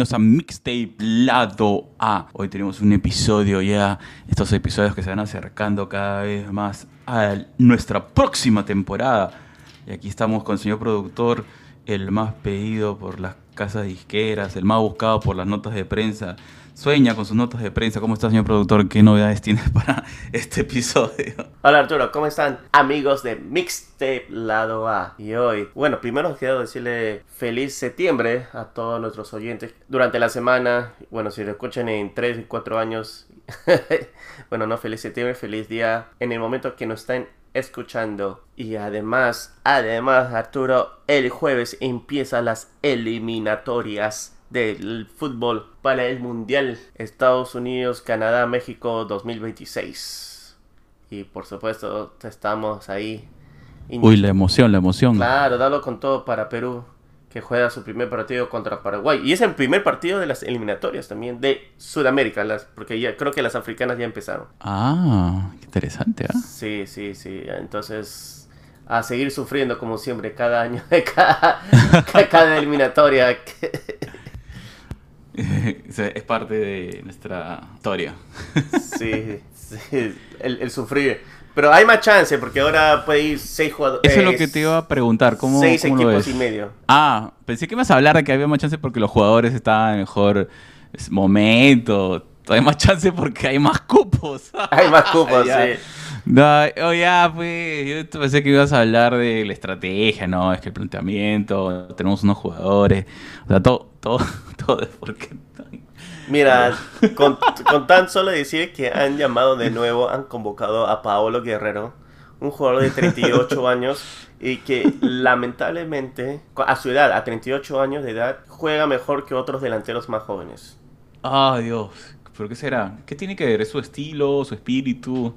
a Mixtape Lado A. Hoy tenemos un episodio ya, estos episodios que se van acercando cada vez más a nuestra próxima temporada. Y aquí estamos con el señor productor, el más pedido por las casas disqueras, el más buscado por las notas de prensa, sueña con sus notas de prensa. ¿Cómo está, señor productor? ¿Qué novedades tienes para este episodio? Hola Arturo, ¿cómo están amigos de Mixtape Lado A? Y hoy, bueno, primero quiero decirle feliz septiembre a todos nuestros oyentes durante la semana. Bueno, si lo escuchan en 3 y 4 años, bueno, no feliz septiembre, feliz día en el momento que nos están escuchando. Y además, además Arturo, el jueves empiezan las eliminatorias del fútbol para el Mundial Estados Unidos, Canadá, México 2026. Y por supuesto estamos ahí. Uy, la emoción, la emoción. Claro, dalo con todo para Perú, que juega su primer partido contra Paraguay. Y es el primer partido de las eliminatorias también de Sudamérica, las, porque ya creo que las africanas ya empezaron. Ah, qué interesante, ¿ah? Sí, sí, sí. Entonces, a seguir sufriendo como siempre cada año, cada, cada eliminatoria. es parte de nuestra historia. Sí, sí el, sufrir. Pero hay más chance porque ahora puede ir seis jugadores. Eso es lo que te iba a preguntar. ¿cómo, seis equipos y medio. Ah, pensé que ibas a hablar de que había más chance porque los jugadores estaban en mejor momento. Hay más chance porque hay más cupos. Hay más cupos, sí. No, oh, ya, pues, yo pensé que ibas a hablar de la estrategia, no, es que el planteamiento, tenemos unos jugadores, o sea, todo, todo, todo es porque... Mira, con, tan solo decir que han llamado de nuevo, han convocado a Paolo Guerrero, un jugador de 38 años y que lamentablemente, a su edad, a 38 años de edad, juega mejor que otros delanteros más jóvenes. Ah, Dios, ¿pero qué será? ¿Qué tiene que ver? ¿Es su estilo, su espíritu?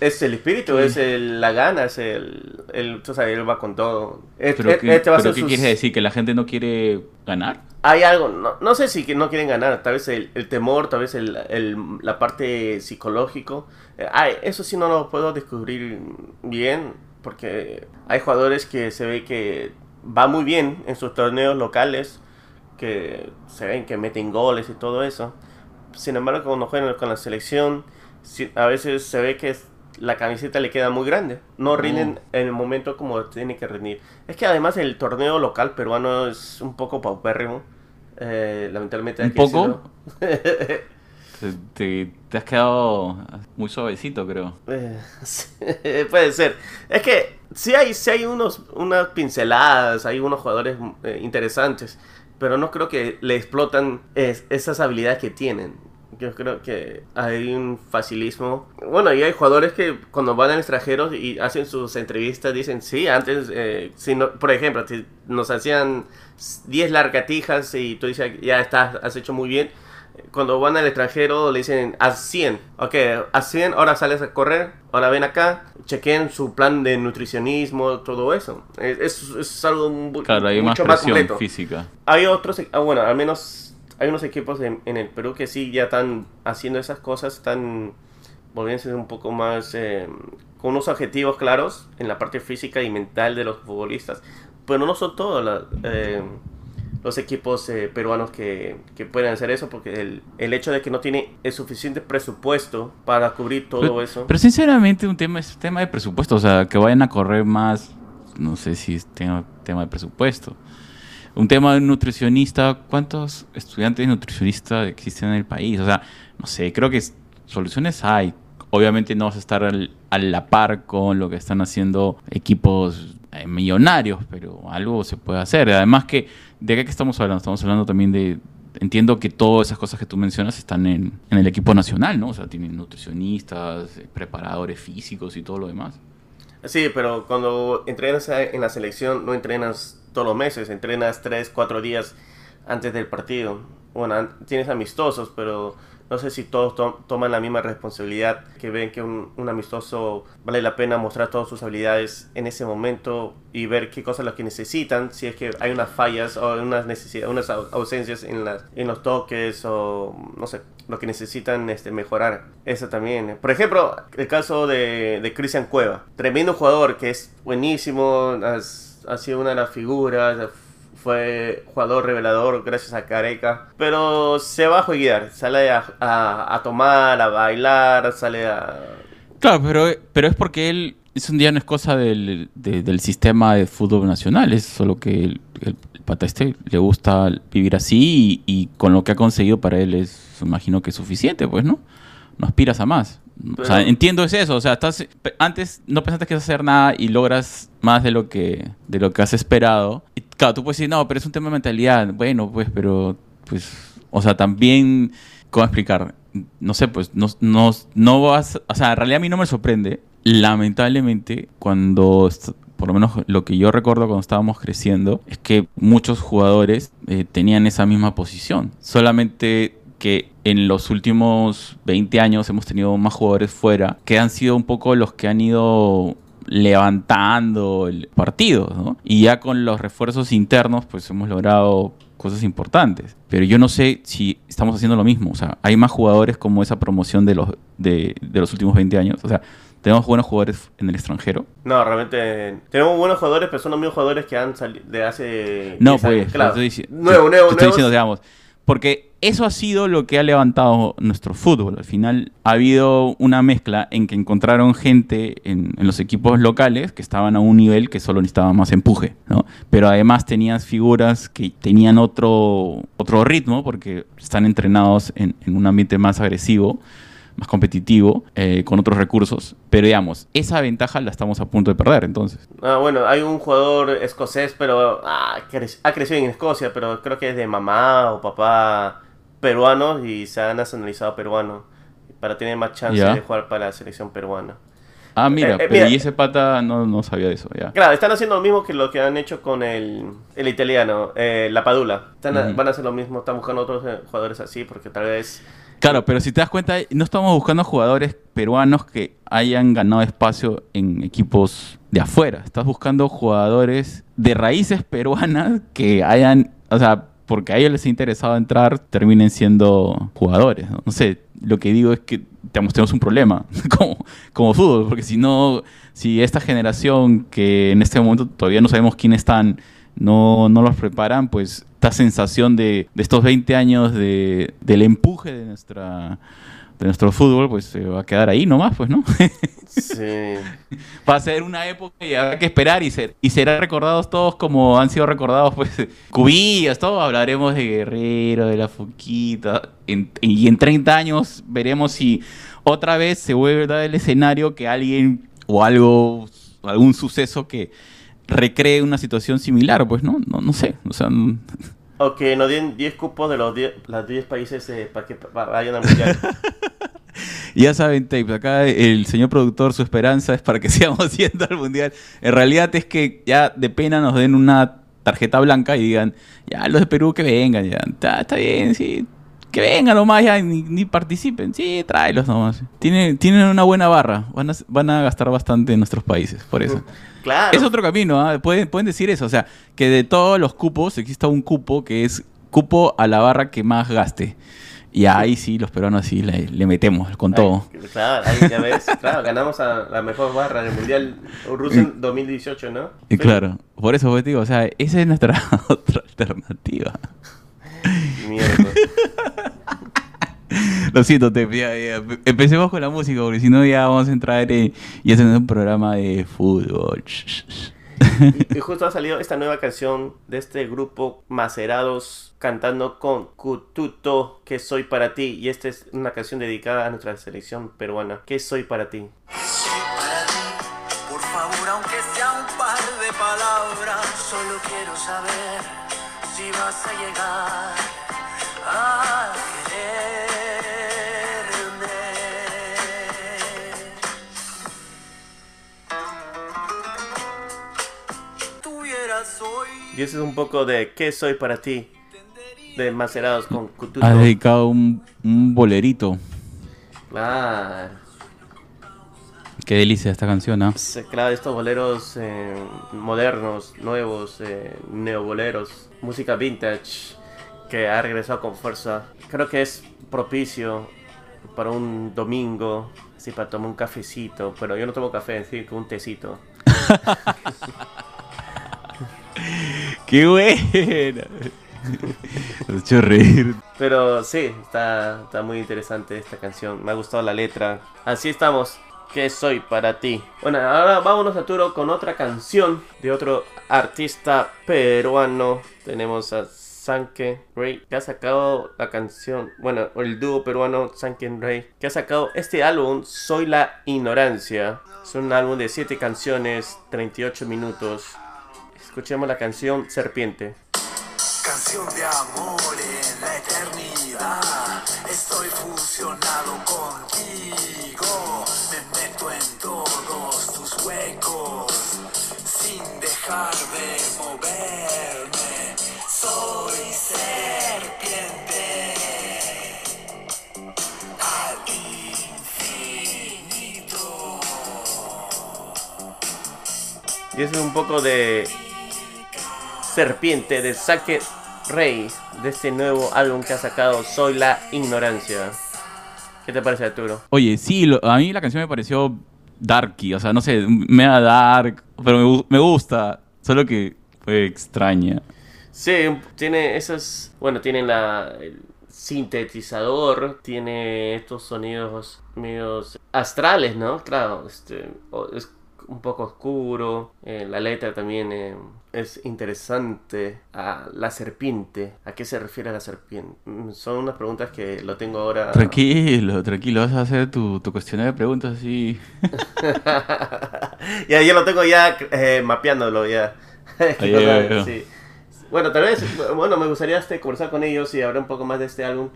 Es el espíritu, es el, la gana, es el, el. O sea, él va con todo. ¿Pero, qué, este ¿pero qué decir? ¿Que la gente no quiere ganar? Hay algo, no, no sé si que no quieren ganar, tal vez el, el temor, tal vez el, el, la parte psicológico. Eh, ay, eso sí no lo puedo descubrir bien, porque hay jugadores que se ve que va muy bien en sus torneos locales, que se ven que meten goles y todo eso. Sin embargo, cuando juegan con la selección, a veces se ve que la camiseta le queda muy grande. No rinden en el momento como tiene que rendir. Es que además el torneo local peruano es un poco paupérrimo. Eh, lamentablemente. ¿Un poco? te, has quedado muy suavecito, creo. Eh, puede ser. Es que sí hay, sí hay unos, unas pinceladas, hay unos jugadores eh, interesantes, pero no creo que le explotan esas habilidades que tienen yo creo que hay un facilismo. Bueno, y hay jugadores que cuando van al extranjero y hacen sus entrevistas dicen, sí, antes, eh, si no, por ejemplo, si nos hacían 10 largatijas y tú dices, ya estás, has hecho muy bien. Cuando van al extranjero le dicen, a 100. Ok, a 100, ahora sales a correr, ahora ven acá, chequen su plan de nutricionismo, todo eso. Es, es, algo claro, hay mucho más, más física. Hay otros, ah, bueno, al menos hay unos equipos en, el Perú que sí ya están haciendo esas cosas, están volviéndose un poco más eh, con unos objetivos claros en la parte física y mental de los futbolistas. Pero no son todos eh, los equipos eh, peruanos que, que, pueden hacer eso, porque el, el, hecho de que no tiene el suficiente presupuesto para cubrir todo eso. Pero sinceramente un tema es tema de presupuesto, o sea, que vayan a correr más, no sé si es tema, tema de presupuesto un tema de nutricionista, ¿cuántos estudiantes nutricionistas existen en el país? O sea, no sé, creo que soluciones hay. Obviamente no vas a estar a la par con lo que están haciendo equipos eh, millonarios, pero algo se puede hacer. Además que, ¿de qué estamos hablando? Estamos hablando también de... Entiendo que todas esas cosas que tú mencionas están en, en el equipo nacional, ¿no? O sea, tienen nutricionistas, eh, preparadores físicos y todo lo demás. Sí, pero cuando entrenas en la selección no entrenas todos los meses, entrenas 3, 4 días antes del partido. Bueno, tienes amistosos, pero no sé si todos toman la misma responsabilidad, que ven que un, amistoso vale la pena mostrar todas sus habilidades en ese momento y ver qué cosas las que necesitan, si es que hay unas fallas o unas necesidades, unas ausencias en, las, en los toques o no sé, lo que necesitan este, mejorar. Eso también. Por ejemplo, el caso de, de Cristian Cueva, tremendo jugador que es buenísimo, ha sido una de las figuras, fue jugador revelador gracias a Careca, pero se va a jugar, sale a, a, tomar, a bailar, sale a... Claro, pero, pero es porque él, es un día no es cosa del, del sistema de fútbol nacional, es solo que el, el, pata este le gusta vivir así y, con lo que ha conseguido para él es, imagino que es suficiente, pues, ¿no? No aspiras a más. O sea, entiendo es eso, o sea, estás antes no pensaste que ibas a hacer nada y logras más de lo que de lo que has esperado. Y claro, tú puedes decir, "No, pero es un tema de mentalidad." Bueno, pues, pero pues o sea, también cómo explicar, no sé, pues no, no, no vas, o sea, en realidad a mí no me sorprende, lamentablemente, cuando, por lo menos lo que yo recuerdo cuando estábamos creciendo, es que muchos jugadores eh, tenían esa misma posición, solamente que en los últimos 20 años hemos tenido más jugadores fuera que han sido un poco los que han ido levantando el partido, ¿no? Y ya con los refuerzos internos, pues hemos logrado cosas importantes. Pero yo no sé si estamos haciendo lo mismo. O sea, hay más jugadores como esa promoción de los, de, los últimos 20 años. O sea, tenemos buenos jugadores en el extranjero. No, realmente tenemos buenos jugadores, pero son los mismos jugadores que han salido de hace. No, pues, claro. nuevo, nuevo, estoy diciendo, digamos. Porque eso ha sido lo que ha levantado nuestro fútbol. Al final ha habido una mezcla en que encontraron gente en, los equipos locales que estaban a un nivel que solo necesitaba más empuje, ¿no? Pero además tenías figuras que tenían otro, otro ritmo porque están entrenados en, en un ambiente más agresivo más competitivo, eh, con otros recursos. Pero digamos, esa ventaja la estamos a punto de perder entonces. Ah, bueno, hay un jugador escocés, pero ah, ha crecido en Escocia, pero creo que es de mamá o papá peruanos y se ha nacionalizado peruano para tener más chance de jugar para la selección peruana. Ah, mira, eh, eh, y ese pata no, no, sabía de eso, ya. Claro, están haciendo lo mismo que lo que han hecho con el, el italiano, eh, la Padula. Van a hacer lo mismo, están buscando otros jugadores así porque tal vez... Claro, pero si te das cuenta, no estamos buscando jugadores peruanos que hayan ganado espacio en equipos de afuera. Estás buscando jugadores de raíces peruanas que hayan, o sea, porque a ellos les ha interesado entrar, terminen siendo jugadores. No, sé, lo que digo es que tenemos un problema como, como fútbol, porque si no, si esta generación que en este momento todavía no sabemos quiénes están, no, no los preparan, pues esta sensación de, de estos 20 años de, del empuje de nuestra de nuestro fútbol, pues se va a quedar ahí nomás, pues, ¿no? sí. Va a ser una época y habrá que esperar y, ser, y serán recordados todos como han sido recordados, pues, cubillas, todo. Hablaremos de Guerrero, de la Foquita. y en 30 años veremos si otra vez se vuelve a dar el escenario que alguien o algo, algún suceso que recree una situación similar, pues, ¿no? No, no sé, o sea... O que nos den 10 cupos de los 10, 10 países eh, para que vayan al mundial. ya saben, Tapes, acá el señor productor, su esperanza es para que sigamos yendo al mundial. En realidad es que ya de pena nos den una tarjeta blanca y digan, ya los de Perú que vengan, ya, está, bien, sí, que vengan nomás, ya ni, participen, sí, tráelos nomás. Tienen, tienen una buena barra, van a, van a gastar bastante en nuestros países, por eso. Es otro camino, ¿ah? pueden, pueden decir eso. O sea, que de todos los cupos exista un cupo que es cupo a la barra que más gaste. Y ahí sí, los peruanos sí le, metemos con todo. Claro, ahí ya ves, claro, ganamos a la mejor barra del Mundial Rusia 2018, ¿no? Y claro, por eso pues, digo, o sea, esa es nuestra otra alternativa. Mierda. Lo siento, te, empecemos con la música, porque si no ya vamos a entrar y hacer un programa de fútbol. Y, justo ha salido esta nueva canción de este grupo Macerados cantando con Cututo, que soy para ti. Y esta es una canción dedicada a nuestra selección peruana. ¿Qué soy para ti? Soy para ti, por favor, aunque sea un par de palabras, solo quiero saber si vas a llegar Y ese es un poco de ¿Qué soy para ti? De Macerados con Cututo. Ha dedicado un, bolerito. Claro. Qué delicia esta canción, ¿no? Claro, estos boleros eh, modernos, nuevos, eh, neoboleros, música vintage que ha regresado con fuerza. Creo que es propicio para un domingo, así para tomar un cafecito, pero yo no tomo café, en fin, con un tecito. ¡Qué buena! Ha hecho reír. Pero sí, está, está muy interesante esta canción. Me ha gustado la letra. Así estamos. ¿Qué soy para ti? Bueno, ahora vámonos a Turo con otra canción de otro artista peruano. Tenemos a Sanken Rey, que ha sacado la canción, bueno, el dúo peruano Sanken Rey, que ha sacado este álbum, Soy la Ignorancia. Es un álbum de 7 canciones, 38 minutos. Escuchemos la canción Serpiente. Canción de amor en la eternidad. Estoy fusionado contigo. Me meto en todos tus huecos. Sin dejar de moverme. Soy serpiente. Al infinito. Y es un poco de Serpiente de Sake Rey, de este nuevo álbum que ha sacado Soy la Ignorancia. ¿Qué te parece, Arturo? Oye, sí, lo- a mí la canción me pareció darky, o sea, no sé, me da dark, pero me, me gusta, solo que fue extraña. Sí, tiene esos. Bueno, tiene la. el sintetizador, tiene estos sonidos medios astrales, ¿no? Claro, este, es un poco oscuro. eh, la letra también eh, es interesante. La serpiente, ¿a qué se refiere la serpiente? Mm, Son unas preguntas que lo tengo ahora. Tranquilo, tranquilo, vas a hacer tu, tu cuestionario de preguntas así. ya, ya lo tengo ya eh, mapeándolo ya. Sí. Bueno, tal vez, bueno, me gustaría este, conversar con ellos y hablar un poco más de este álbum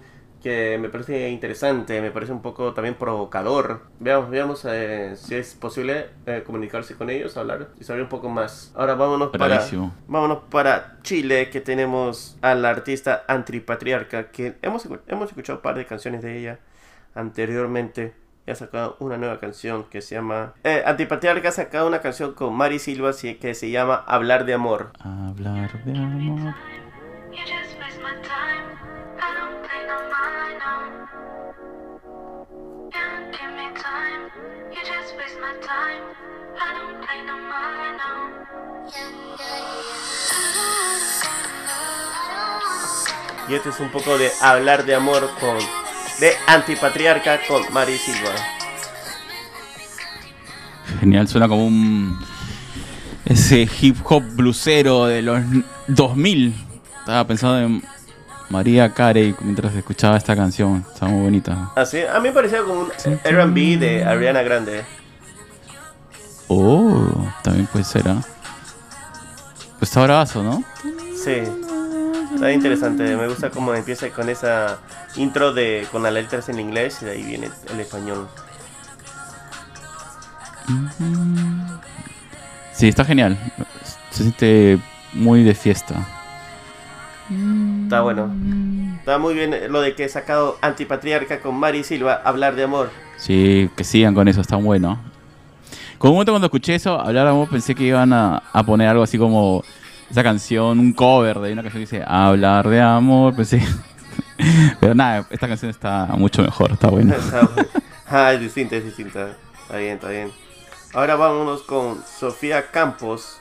que me parece interesante, me parece un poco también provocador. Veamos, veamos eh, si es posible eh, comunicarse con ellos, hablar y saber un poco más. Ahora vámonos para, vámonos para Chile, que tenemos a la artista Antipatriarca, que hemos, hemos escuchado un par de canciones de ella anteriormente. Y ha sacado una nueva canción que se llama... Eh, Antipatriarca ha sacado una canción con Mari Silva si- que se llama Hablar de Amor. Hablar de amor. Y este es un poco de Hablar de Amor con... De Antipatriarca con Mari Silva. Genial, suena como un. Ese hip hop blusero de los 2000. Estaba pensando en María Carey mientras escuchaba esta canción. Está muy bonita. Así, a mí me parecía como un R&B de Ariana Grande. Oh, también puede ser, ¿ah? Pues está bravazo, ¿no? Sí. Está interesante. Me gusta cómo empieza con esa intro de con las letras en inglés y de ahí viene el español. Sí, está genial. Se siente muy de fiesta. Está bueno. Está muy bien lo de que he sacado Antipatriarca con Mari Silva, hablar de amor. Sí, que sigan con eso, está bueno. Con un momento cuando escuché eso, hablar de amor, pensé que iban a, a poner algo así como esa canción, un cover de una canción que dice Hablar de amor, pensé. Pero nada, esta canción está mucho mejor, está buena. Ah, es distinta, es distinta. Está bien, está bien. Ahora vámonos con Sofía Campos,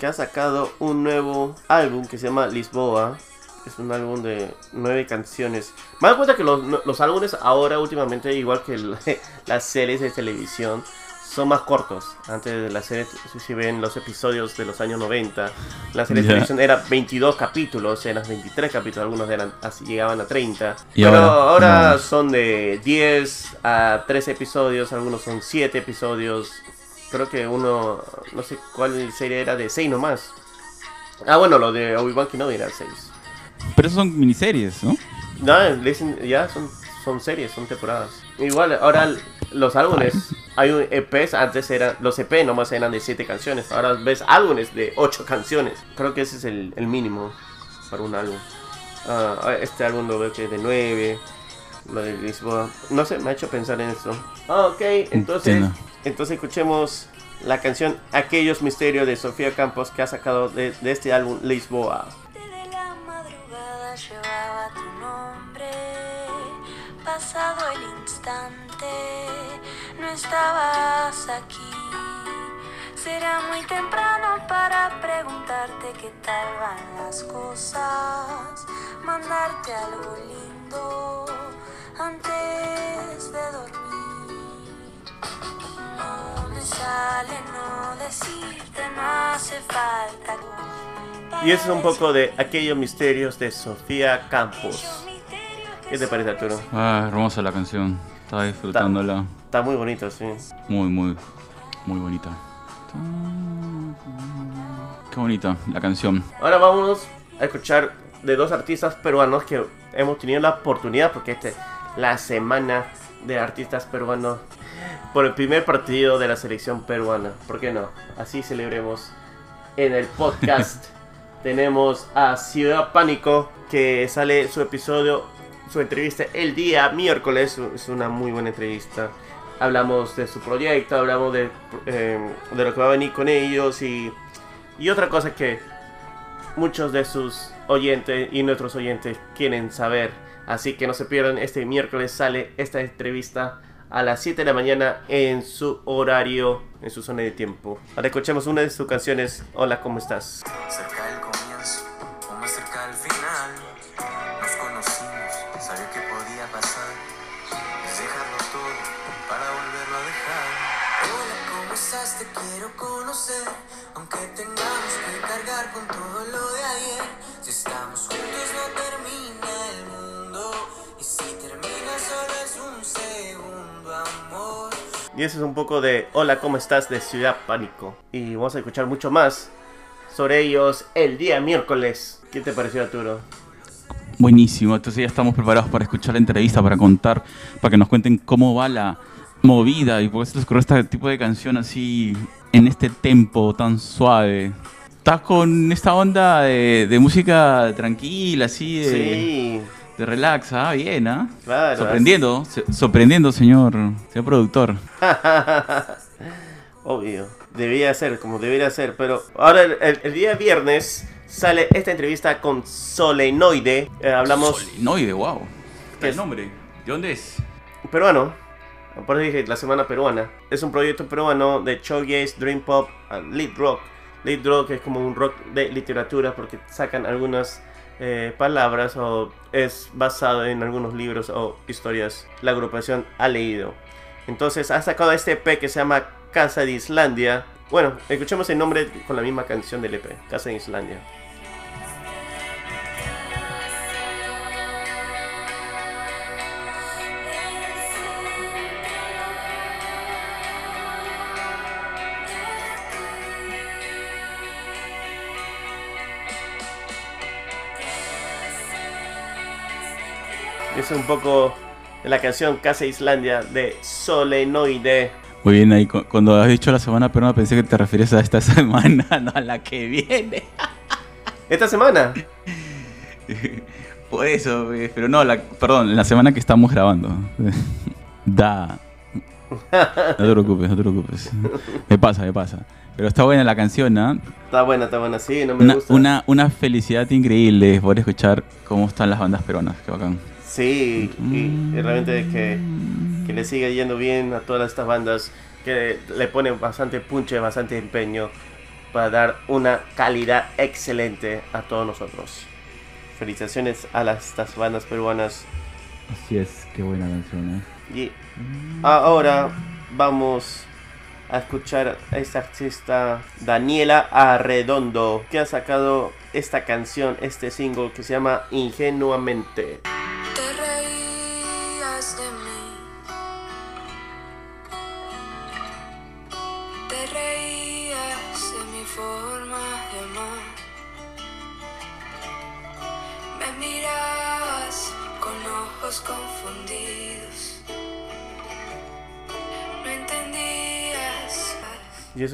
que ha sacado un nuevo álbum que se llama Lisboa. Es un álbum de nueve canciones. Me doy cuenta que los, los álbumes ahora últimamente, igual que el- las series de televisión, son más cortos. Antes de la serie, si- ven los episodios de los años 90, la serie de televisión era 22 capítulos, eran 23 capítulos, algunos eran así llegaban a 30. Y Pero ahora, ahora no. son de 10 a 13 episodios, algunos son 7 episodios. Creo que uno, no sé cuál serie era de 6 nomás. Ah, bueno, lo de Obi-Wan Kenobi era 6. Pero esos son miniseries, ¿no? No, le dicen- ya son, son series, son temporadas. Igual, ahora los álbumes, hay un EPs, antes eran, los EP nomás eran de 7 canciones, ahora ves álbumes de 8 canciones. Creo que ese es el, el mínimo para un álbum. Ah, este álbum lo veo que es de 9, lo de Lisboa. No sé, me ha hecho pensar en esto. Ah, ok, entonces, Entiendo. entonces escuchemos la canción Aquellos Misterios de Sofía Campos que ha sacado de, de este álbum Lisboa. Llevaba tu nombre, pasado el instante, no estabas aquí. será muy temprano para preguntarte qué tal van las cosas, mandarte algo lindo antes de dormir. No me sale no decirte, no hace falta. Y eso es un poco de aquellos misterios de Sofía Campos. ¿Qué te parece, Arturo? Ah, hermosa la canción. Estaba disfrutándola. Está muy bonito, sí. Muy, muy, muy bonita. Qué bonita la canción. Ahora vamos a escuchar de dos artistas peruanos que hemos tenido la oportunidad, porque esta es la semana de artistas peruanos por el primer partido de la selección peruana. ¿Por qué no? Así celebremos en el podcast. Tenemos a Ciudad Pánico, que sale su episodio, su entrevista el día miércoles. Es una muy buena entrevista. Hablamos de su proyecto, hablamos de, eh, de lo que va a venir con ellos y, y otra cosa que muchos de sus oyentes y nuestros oyentes quieren saber. Así que no se pierdan, este miércoles sale esta entrevista a las 7 de la mañana en su horario, en su zona de tiempo. Ahora escuchemos una de sus canciones. Hola, ¿cómo estás? Conocer, aunque tengamos que cargar con todo lo de ayer. Si estamos juntos no termina el mundo, y si termina solo es un segundo, amor. Y eso es un poco de Hola, ¿cómo estás? de Ciudad Pánico. Y vamos a escuchar mucho más sobre ellos el día miércoles. ¿Qué te pareció, Arturo? Buenísimo, entonces ya estamos preparados para escuchar la entrevista, para contar, para que nos cuenten cómo va la movida y por qué se les ocurrió este tipo de canción así en este tempo tan suave. Estás con esta onda de, de música tranquila, así de, Sí, de relax, ah, bien, ¿ah? claro. Sorprendiendo, sorprendiendo, señor, señor productor. Obvio. Debía ser, como debería ser. Pero ahora, el, el- el día viernes, sale esta entrevista con Solenoide. Eh, hablamos Solenoide, wow. ¿Qué ¿Qué es? nombre? ¿De dónde es? peruano. Por dije la semana peruana. Es un proyecto peruano de showgaze, dream pop, and lead rock. Lead rock es como un rock de literatura porque sacan algunas eh, palabras o es basado en algunos libros o historias la agrupación ha leído. Entonces ha sacado este EP que se llama Casa de Islandia. Bueno, escuchemos el nombre con la misma canción del EP, Casa de Islandia. Es un poco de la canción Casa Islandia de Solenoide. Muy bien, ahí cu- cuando has dicho la semana peruana pensé que te referías a esta semana, no a la que viene. Esta semana. Por eso, eh, pero no, la, perdón, la semana que estamos grabando. Da. No te preocupes, no te preocupes. Me pasa, me pasa. Pero está buena la canción, ¿ah? Está buena, está buena, sí, no me Una, gusta. una, una felicidad increíble poder escuchar cómo están las bandas peruanas. Qué bacán. Sí, y, y realmente que, que le siga yendo bien a todas estas bandas que le ponen bastante punche, bastante empeño para dar una calidad excelente a todos nosotros. Felicitaciones a las, estas bandas peruanas. Así es, qué buena canción, ¿eh? Y ahora vamos a escuchar a esta artista Daniela Arredondo que ha sacado esta canción, este single que se llama Ingenuamente.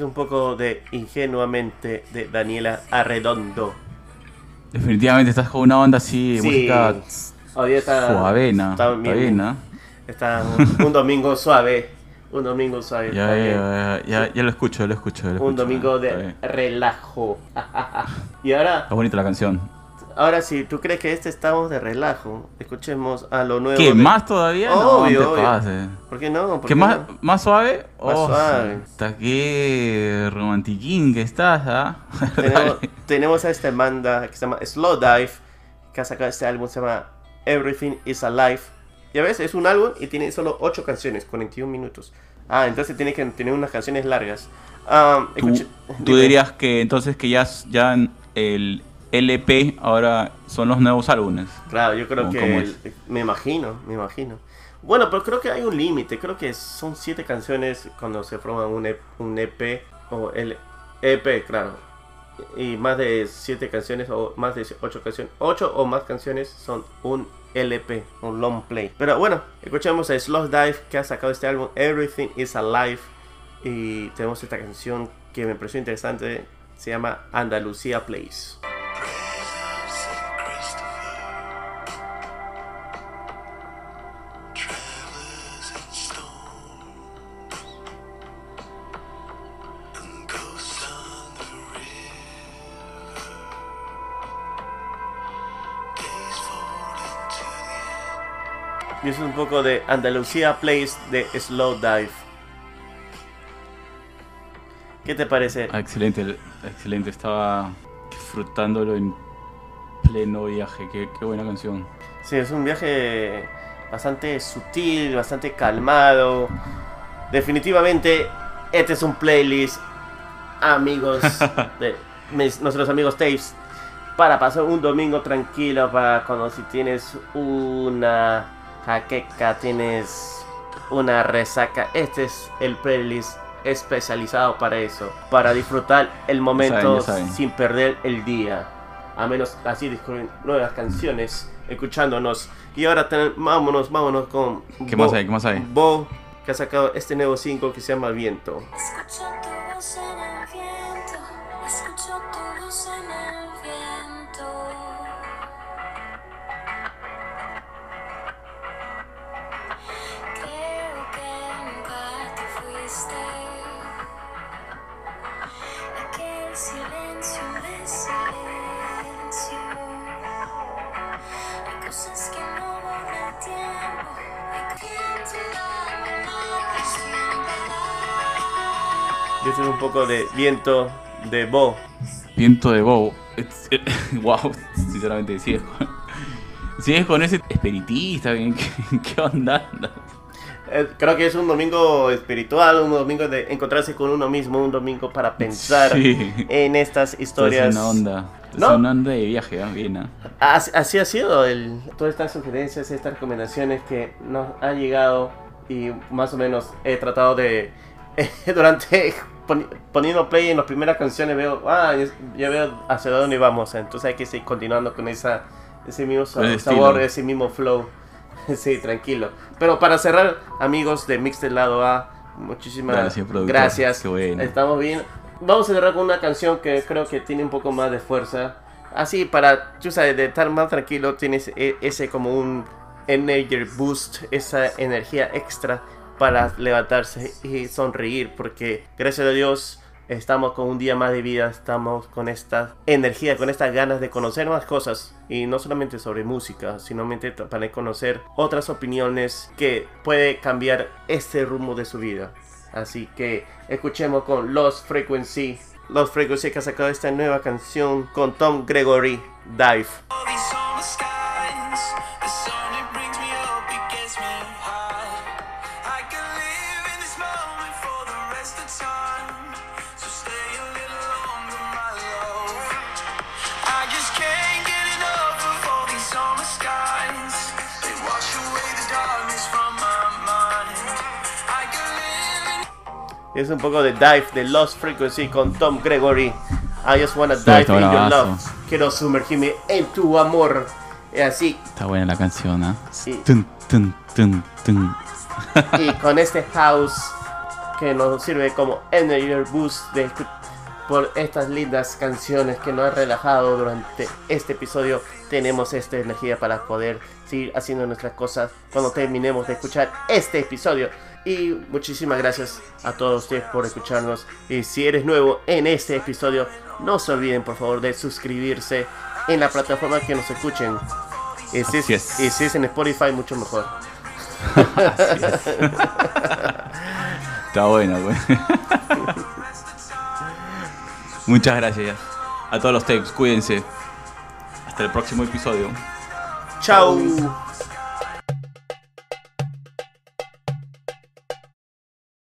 Un poco de Ingenuamente de Daniela Arredondo. Definitivamente estás con una banda así, Sí, música hoy está suavena. está bien. bien. Está un, un domingo suave, un domingo suave. Ya, ya, ya, ya, ya lo escucho, lo escucho. lo Un escucho, domingo de relajo. y ahora Está bonita la canción. Ahora, si tú crees que este estamos de relajo, escuchemos a lo nuevo. ¿Qué? de- ¿Más todavía? Obvio, no, obvio. ¿Por qué no? ¿Por ¿Qué qué más, no? más suave? Más Oh, suave. Hasta qué romantiquín que estás, ¿ah? tenemos, a esta banda que se llama Slow Dive, que ha sacado este álbum, se llama Everything is Alive. Ya ves, es un álbum y tiene solo 8 canciones, 41 minutos. Ah, entonces tiene que tener unas canciones largas. Ah, ¿Tú, tú dirías que entonces que ya, ya el LP ahora son los nuevos álbumes. Claro, yo creo ¿Cómo- que... el- me imagino, me imagino. Bueno, pero creo que hay un límite. Creo que son 7 canciones cuando se forma un, E- un EP o el EP, claro. Y más de 7 canciones o más de 8 canciones. 8 o más canciones son un LP, un long play. Pero bueno, escuchamos a Slow Dive que ha sacado este álbum Everything is Alive. Y tenemos esta canción que me pareció interesante. Se llama Andalucía Place. Y es un poco de Andalucía Place de Slow Dive. ¿Qué te parece? Ah, excelente, excelente. Estaba disfrutándolo en pleno viaje. Qué, qué buena canción. Sí, es un viaje bastante sutil, bastante calmado. Definitivamente, este es un playlist, amigos de mis- nuestros amigos Tapes, para pasar un domingo tranquilo, para cuando si tienes una jaqueca, tienes una resaca. Este es el playlist especializado para eso, para disfrutar el momento ya saben. sin perder el día. A menos así descubren nuevas canciones, escuchándonos. Y ahora ten- vámonos, vámonos con ¿Qué más hay? ¿Qué más hay? Bo, que ha sacado este nuevo single que se llama Viento. Escucho tu voz en el viento, escucho tu voz Y este es un poco de Viento de Bo. Viento de Bow. wow, sinceramente, sigues con, sigues con ese espiritista. ¿Qué, qué, qué onda? Creo que es un domingo espiritual, un domingo de encontrarse con uno mismo, un domingo para pensar Sí. en estas historias. Es una onda. Es ¿No? una onda de viaje, ¿ah? bien. ¿ah? Así, así ha sido el, todas estas sugerencias, estas recomendaciones que nos han llegado y más o menos he tratado de durante poni- poniendo play en las primeras canciones veo ah ya, veo hacia dónde vamos. Entonces hay que seguir continuando con esa ese mismo sabor estilo. ese mismo flow. Sí tranquilo. Pero para cerrar amigos de Mix del lado A muchísimas Gracias, gracias. Bueno. estamos bien. Vamos a cerrar con una canción que creo que tiene un poco más de fuerza. Así, para, tú sabes, de estar más tranquilo, tienes e- ese como un energy boost, esa energía extra para levantarse y sonreír, porque gracias a Dios estamos con un día más de vida, estamos con esta energía, con estas ganas de conocer más cosas, y no solamente sobre música, sino para conocer otras opiniones que puede cambiar este rumbo de su vida. Así que escuchemos con Lost Frequency. Lost Frequency que ha sacado esta nueva canción con Tom Gregory, Dive. Es un poco de Dive de Lost Frequency con Tom Gregory. I just wanna dive está in your love. Quiero sumergirme en tu amor. Y así, Está buena la canción, ¿ah? Sí. Tun, tun, tun, y con este house que nos sirve como energy boost de por estas lindas canciones que nos han relajado durante este episodio tenemos esta energía para poder seguir haciendo nuestras cosas cuando terminemos de escuchar este episodio y muchísimas gracias a todos ustedes por escucharnos y si eres nuevo en este episodio no se olviden por favor de suscribirse en la plataforma que nos escuchen. Y si Así es, es. y si es en Spotify, mucho mejor. Está buena, güey. Muchas gracias. A todos los tapes, cuídense. Hasta el próximo episodio. Chao.